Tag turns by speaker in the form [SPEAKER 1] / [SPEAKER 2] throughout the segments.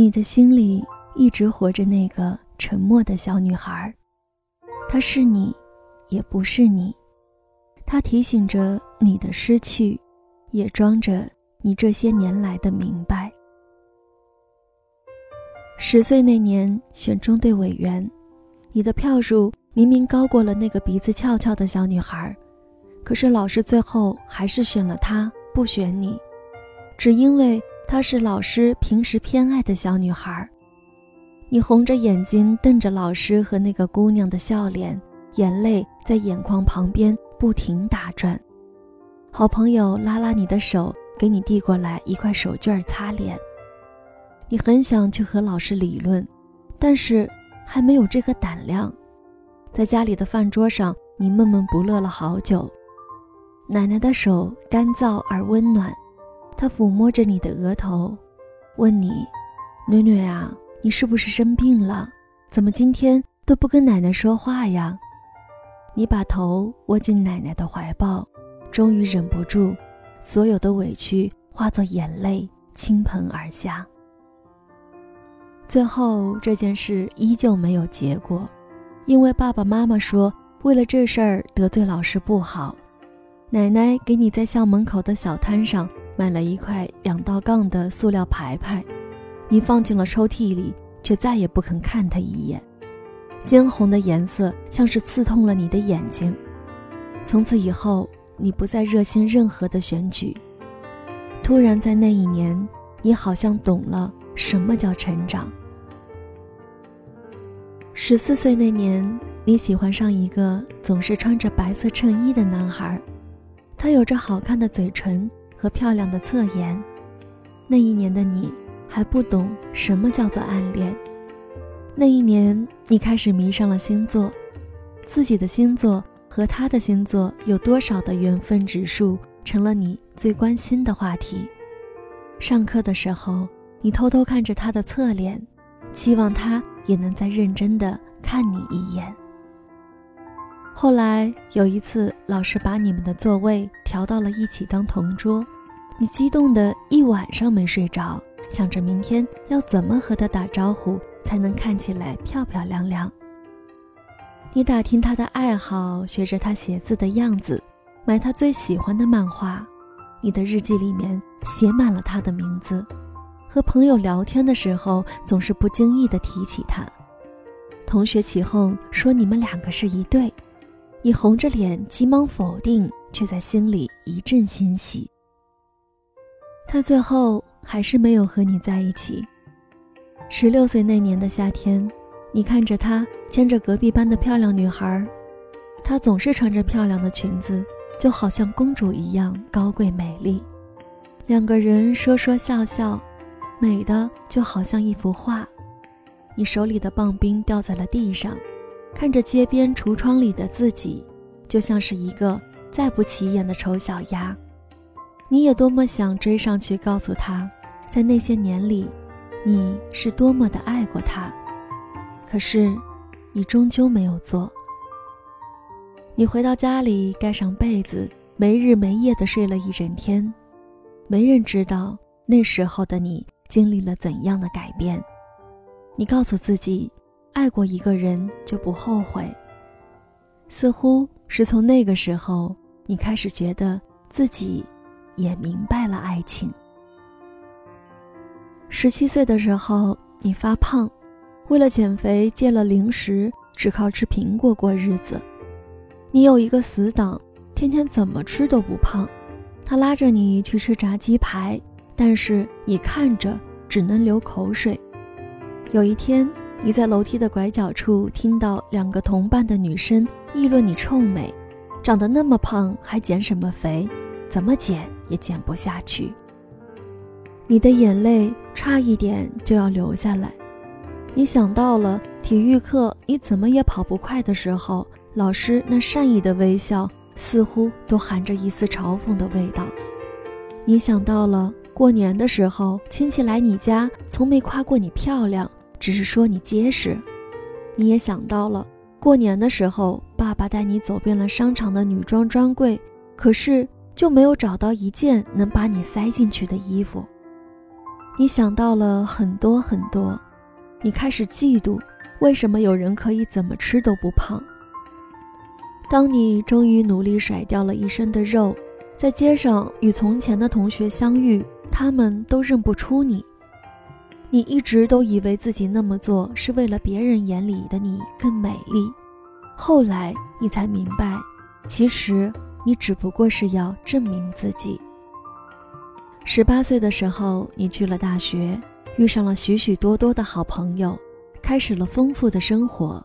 [SPEAKER 1] 你的心里一直活着那个沉默的小女孩，她是你，也不是你。她提醒着你的失去，也装着你这些年来的明白。十岁那年选中队委员，你的票数明明高过了那个鼻子翘翘的小女孩，可是老师最后还是选了她，不选你，只因为她是老师平时偏爱的小女孩。你红着眼睛瞪着老师和那个姑娘的笑脸，眼泪在眼眶旁边不停打转。好朋友拉拉你的手，给你递过来一块手绢擦脸。你很想去和老师理论，但是还没有这个胆量。在家里的饭桌上，你闷闷不乐了好久。奶奶的手干燥而温暖，他抚摸着你的额头，问你：“囡囡啊。”你是不是生病了？怎么今天都不跟奶奶说话呀？你把头窝进奶奶的怀抱，终于忍不住，所有的委屈化作眼泪倾盆而下。最后这件事依旧没有结果，因为爸爸妈妈说，为了这事儿得罪老师不好。奶奶给你在校门口的小摊上买了一块两道杠的塑料牌牌。你放进了抽屉里，却再也不肯看他一眼。鲜红的颜色像是刺痛了你的眼睛。从此以后，你不再热心任何的选举。突然在那一年，你好像懂了什么叫成长。十四岁那年，你喜欢上一个总是穿着白色衬衣的男孩，他有着好看的嘴唇和漂亮的侧颜。那一年的你。还不懂什么叫做暗恋。那一年，你开始迷上了星座，自己的星座和他的星座有多少的缘分指数，成了你最关心的话题。上课的时候，你偷偷看着他的侧脸，期望他也能再认真的看你一眼。后来有一次，老师把你们的座位调到了一起当同桌，你激动的一晚上没睡着。想着明天要怎么和他打招呼才能看起来漂漂亮亮。你打听他的爱好，学着他写字的样子，买他最喜欢的漫画。你的日记里面写满了他的名字，和朋友聊天的时候总是不经意的提起他。同学起哄说你们两个是一对，你红着脸急忙否定，却在心里一阵欣喜。他最后。还是没有和你在一起。十六岁那年的夏天，你看着他牵着隔壁班的漂亮女孩，她总是穿着漂亮的裙子，就好像公主一样高贵美丽。两个人说说笑笑，美的就好像一幅画。你手里的棒冰掉在了地上，看着街边橱窗里的自己，就像是一个再不起眼的丑小鸭。你也多么想追上去告诉他，在那些年里，你是多么的爱过他，可是，你终究没有做。你回到家里，盖上被子，没日没夜的睡了一整天，没人知道那时候的你经历了怎样的改变。你告诉自己，爱过一个人就不后悔。似乎是从那个时候，你开始觉得自己。也明白了爱情。十七岁的时候，你发胖，为了减肥戒了零食，只靠吃苹果过日子。你有一个死党，天天怎么吃都不胖，他拉着你去吃炸鸡排，但是你看着只能流口水。有一天，你在楼梯的拐角处听到两个同伴的女生议论你臭美，长得那么胖还减什么肥？怎么减？也减不下去，你的眼泪差一点就要流下来。你想到了体育课你怎么也跑不快的时候，老师那善意的微笑似乎都含着一丝嘲讽的味道。你想到了过年的时候，亲戚来你家，从没夸过你漂亮，只是说你结实。你也想到了过年的时候，爸爸带你走遍了商场的女装专柜，可是。就没有找到一件能把你塞进去的衣服。你想到了很多很多，你开始嫉妒，为什么有人可以怎么吃都不胖？当你终于努力甩掉了一身的肉，在街上与从前的同学相遇，他们都认不出你。你一直都以为自己那么做是为了别人眼里的你更美丽，后来你才明白，其实你只不过是要证明自己。十八岁的时候，你去了大学，遇上了许许多多的好朋友，开始了丰富的生活。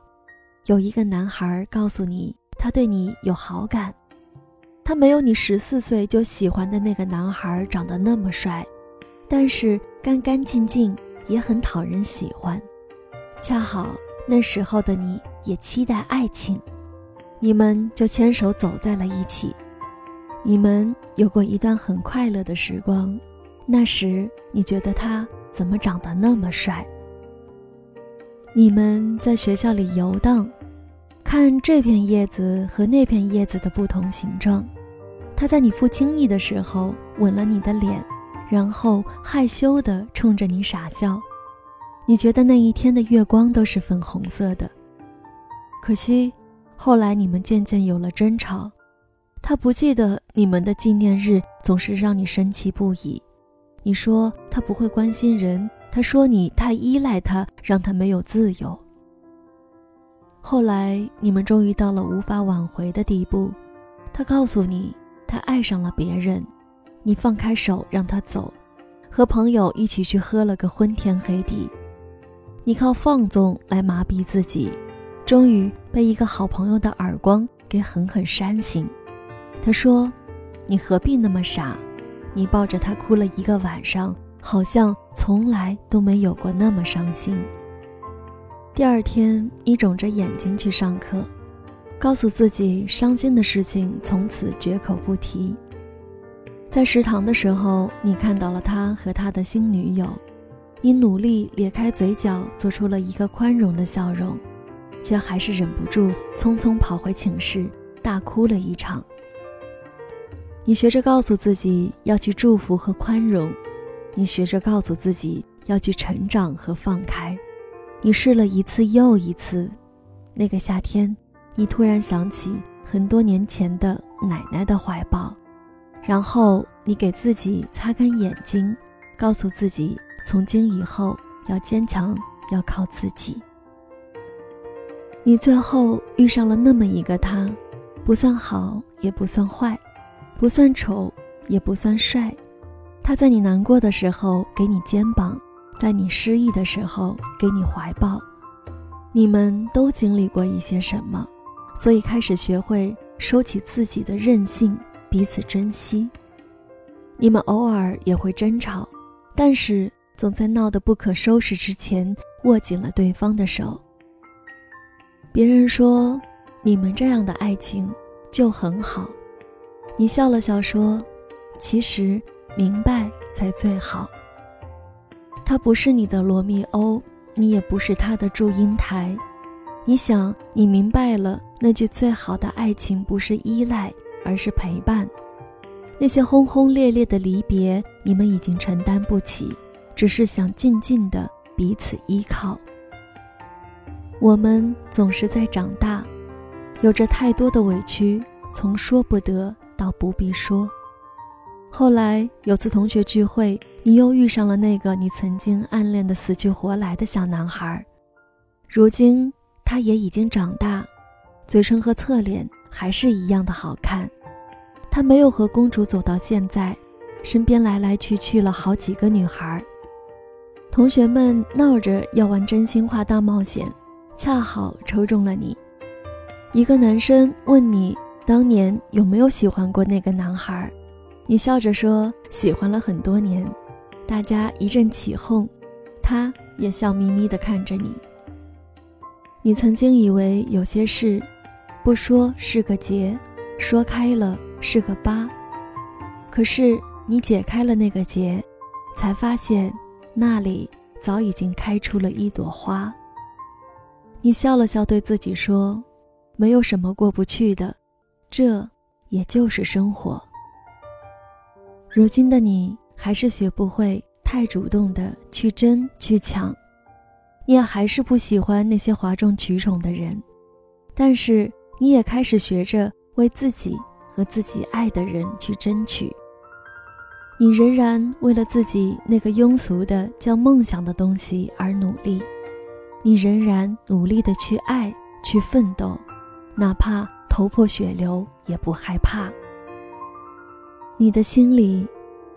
[SPEAKER 1] 有一个男孩告诉你，他对你有好感，他没有你十四岁就喜欢的那个男孩长得那么帅，但是干干净净。也很讨人喜欢，恰好那时候的你也期待爱情，你们就牵手走在了一起。你们有过一段很快乐的时光，那时你觉得他怎么长得那么帅？你们在学校里游荡，看这片叶子和那片叶子的不同形状。他在你不经意的时候吻了你的脸。然后害羞地冲着你傻笑，你觉得那一天的月光都是粉红色的。可惜，后来你们渐渐有了争吵，他不记得你们的纪念日，总是让你生气不已。你说他不会关心人，他说你太依赖他，让他没有自由。后来你们终于到了无法挽回的地步，他告诉你他爱上了别人。你放开手让他走，和朋友一起去喝了个昏天黑地。你靠放纵来麻痹自己，终于被一个好朋友的耳光给狠狠扇醒。他说：“你何必那么傻？”你抱着他哭了一个晚上，好像从来都没有过那么伤心。第二天，你肿着眼睛去上课，告诉自己伤心的事情从此绝口不提。在食堂的时候，你看到了他和他的新女友，你努力咧开嘴角，做出了一个宽容的笑容，却还是忍不住匆匆跑回寝室，大哭了一场。你学着告诉自己要去祝福和宽容，你学着告诉自己要去成长和放开，你试了一次又一次。那个夏天，你突然想起很多年前的奶奶的怀抱。然后你给自己擦干眼睛，告诉自己从今以后要坚强，要靠自己。你最后遇上了那么一个他，不算好也不算坏，不算丑也不算帅。他在你难过的时候给你肩膀，在你失意的时候给你怀抱。你们都经历过一些什么，所以开始学会收起自己的任性。彼此珍惜，你们偶尔也会争吵，但是总在闹得不可收拾之前握紧了对方的手。别人说你们这样的爱情就很好，你笑了笑说：“其实明白才最好。”他不是你的罗密欧，你也不是他的祝英台。你想，你明白了那句最好的爱情不是依赖。而是陪伴，那些轰轰烈烈的离别，你们已经承担不起，只是想静静的彼此依靠。我们总是在长大，有着太多的委屈，从说不得到不必说。后来有次同学聚会，你又遇上了那个你曾经暗恋的死去活来的小男孩，如今他也已经长大，嘴唇和侧脸还是一样的好看。他没有和公主走到现在，身边来来去去了好几个女孩。同学们闹着要玩真心话大冒险，恰好抽中了你。一个男生问你当年有没有喜欢过那个男孩，你笑着说喜欢了很多年。大家一阵起哄，他也笑眯眯地看着你。你曾经以为有些事，不说是个结，说开了。是个疤，可是你解开了那个结，才发现那里早已经开出了一朵花。你笑了笑，对自己说：“没有什么过不去的，这也就是生活。”如今的你还是学不会太主动的去争去抢，你也还是不喜欢那些哗众取宠的人，但是你也开始学着为自己和自己爱的人去争取。你仍然为了自己那个庸俗的叫梦想的东西而努力，你仍然努力的去爱去奋斗，哪怕头破血流也不害怕。你的心里，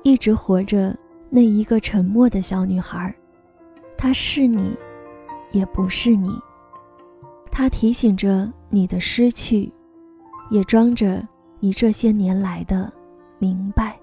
[SPEAKER 1] 一直活着那一个沉默的小女孩，她是你，也不是你。它提醒着你的失去，也装着你这些年来的明白。